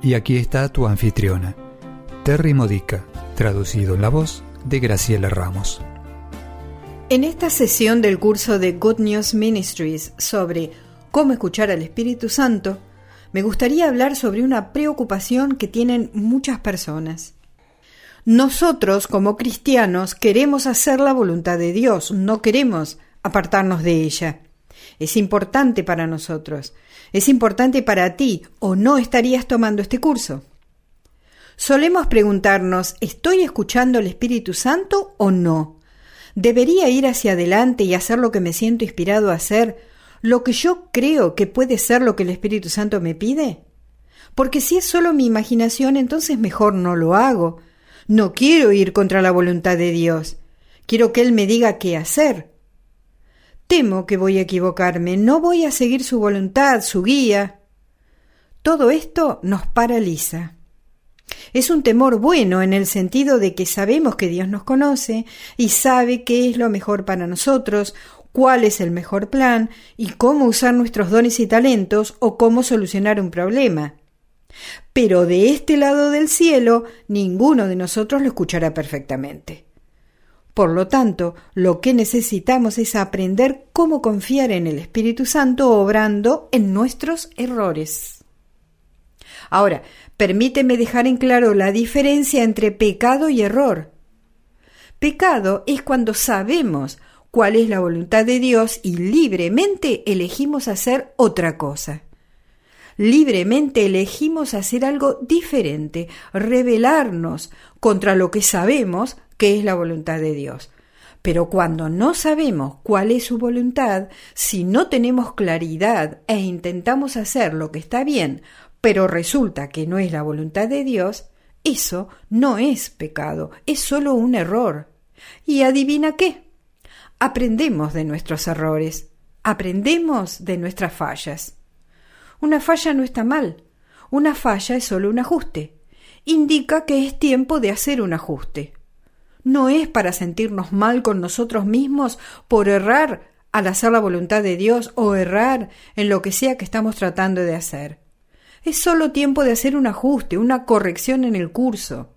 Y aquí está tu anfitriona, Terry Modica, traducido en la voz de Graciela Ramos. En esta sesión del curso de Good News Ministries sobre cómo escuchar al Espíritu Santo, me gustaría hablar sobre una preocupación que tienen muchas personas. Nosotros, como cristianos, queremos hacer la voluntad de Dios, no queremos apartarnos de ella. Es importante para nosotros, es importante para ti, o no estarías tomando este curso. Solemos preguntarnos, ¿estoy escuchando al Espíritu Santo o no? ¿Debería ir hacia adelante y hacer lo que me siento inspirado a hacer, lo que yo creo que puede ser lo que el Espíritu Santo me pide? Porque si es solo mi imaginación, entonces mejor no lo hago, no quiero ir contra la voluntad de Dios. Quiero que Él me diga qué hacer. Temo que voy a equivocarme, no voy a seguir su voluntad, su guía. Todo esto nos paraliza. Es un temor bueno en el sentido de que sabemos que Dios nos conoce y sabe qué es lo mejor para nosotros, cuál es el mejor plan y cómo usar nuestros dones y talentos o cómo solucionar un problema. Pero de este lado del cielo ninguno de nosotros lo escuchará perfectamente. Por lo tanto, lo que necesitamos es aprender cómo confiar en el Espíritu Santo obrando en nuestros errores. Ahora, permíteme dejar en claro la diferencia entre pecado y error. Pecado es cuando sabemos cuál es la voluntad de Dios y libremente elegimos hacer otra cosa libremente elegimos hacer algo diferente, rebelarnos contra lo que sabemos que es la voluntad de Dios. Pero cuando no sabemos cuál es su voluntad, si no tenemos claridad e intentamos hacer lo que está bien, pero resulta que no es la voluntad de Dios, eso no es pecado, es solo un error. ¿Y adivina qué? Aprendemos de nuestros errores, aprendemos de nuestras fallas. Una falla no está mal. Una falla es solo un ajuste. Indica que es tiempo de hacer un ajuste. No es para sentirnos mal con nosotros mismos por errar al hacer la voluntad de Dios o errar en lo que sea que estamos tratando de hacer. Es solo tiempo de hacer un ajuste, una corrección en el curso.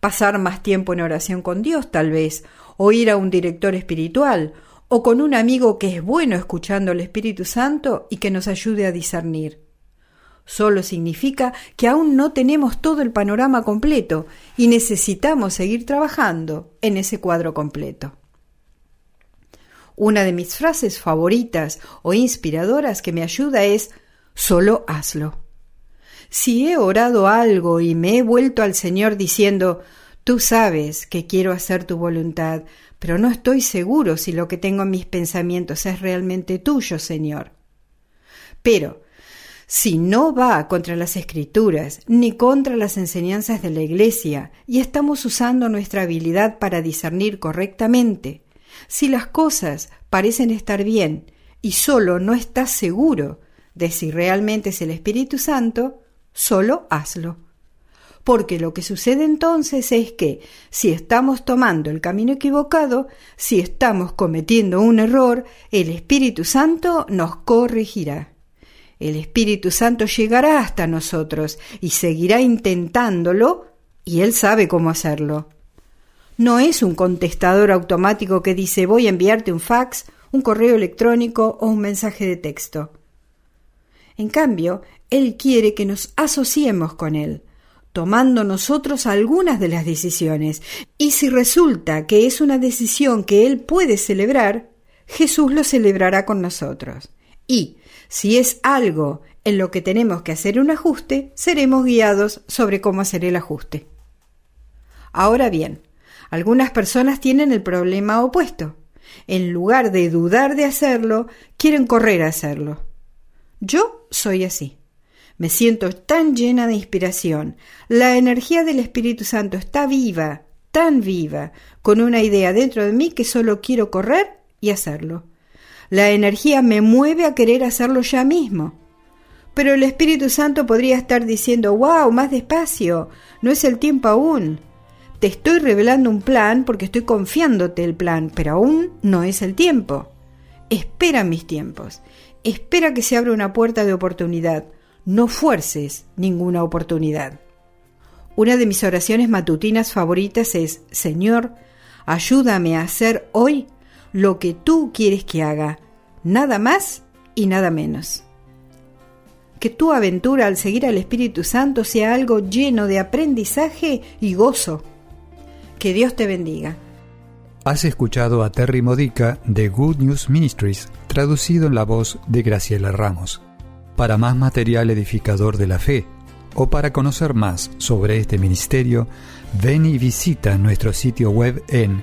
Pasar más tiempo en oración con Dios, tal vez, o ir a un director espiritual, o con un amigo que es bueno escuchando al Espíritu Santo y que nos ayude a discernir. Solo significa que aún no tenemos todo el panorama completo y necesitamos seguir trabajando en ese cuadro completo. Una de mis frases favoritas o inspiradoras que me ayuda es solo hazlo. Si he orado algo y me he vuelto al Señor diciendo Tú sabes que quiero hacer tu voluntad, pero no estoy seguro si lo que tengo en mis pensamientos es realmente tuyo, Señor. Pero, si no va contra las escrituras ni contra las enseñanzas de la Iglesia y estamos usando nuestra habilidad para discernir correctamente, si las cosas parecen estar bien y solo no estás seguro de si realmente es el Espíritu Santo, solo hazlo porque lo que sucede entonces es que si estamos tomando el camino equivocado, si estamos cometiendo un error, el Espíritu Santo nos corregirá. El Espíritu Santo llegará hasta nosotros y seguirá intentándolo, y Él sabe cómo hacerlo. No es un contestador automático que dice voy a enviarte un fax, un correo electrónico o un mensaje de texto. En cambio, Él quiere que nos asociemos con Él, tomando nosotros algunas de las decisiones. Y si resulta que es una decisión que Él puede celebrar, Jesús lo celebrará con nosotros. Y si es algo en lo que tenemos que hacer un ajuste, seremos guiados sobre cómo hacer el ajuste. Ahora bien, algunas personas tienen el problema opuesto. En lugar de dudar de hacerlo, quieren correr a hacerlo. Yo soy así. Me siento tan llena de inspiración. La energía del Espíritu Santo está viva, tan viva, con una idea dentro de mí que solo quiero correr y hacerlo. La energía me mueve a querer hacerlo ya mismo. Pero el Espíritu Santo podría estar diciendo, wow, más despacio, no es el tiempo aún. Te estoy revelando un plan porque estoy confiándote el plan, pero aún no es el tiempo. Espera mis tiempos. Espera que se abra una puerta de oportunidad. No fuerces ninguna oportunidad. Una de mis oraciones matutinas favoritas es, Señor, ayúdame a hacer hoy lo que tú quieres que haga, nada más y nada menos. Que tu aventura al seguir al Espíritu Santo sea algo lleno de aprendizaje y gozo. Que Dios te bendiga. Has escuchado a Terry Modica de Good News Ministries, traducido en la voz de Graciela Ramos. Para más material edificador de la fe, o para conocer más sobre este ministerio, ven y visita nuestro sitio web en